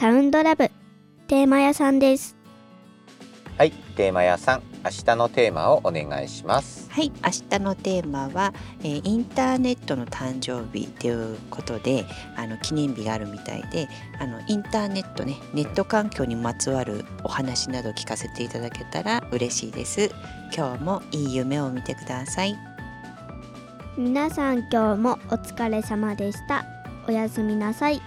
サウンドラブテーマ屋さんです。はい、テーマ屋さん、明日のテーマをお願いします。はい、明日のテーマは、えーインターネットの誕生日ということであの記念日があるみたいであのインターネットねネット環境にまつわるお話など聞かせていただけたら嬉しいです。今日もいい夢を見てください。皆さん今日もお疲れ様でした。おやすみなさい。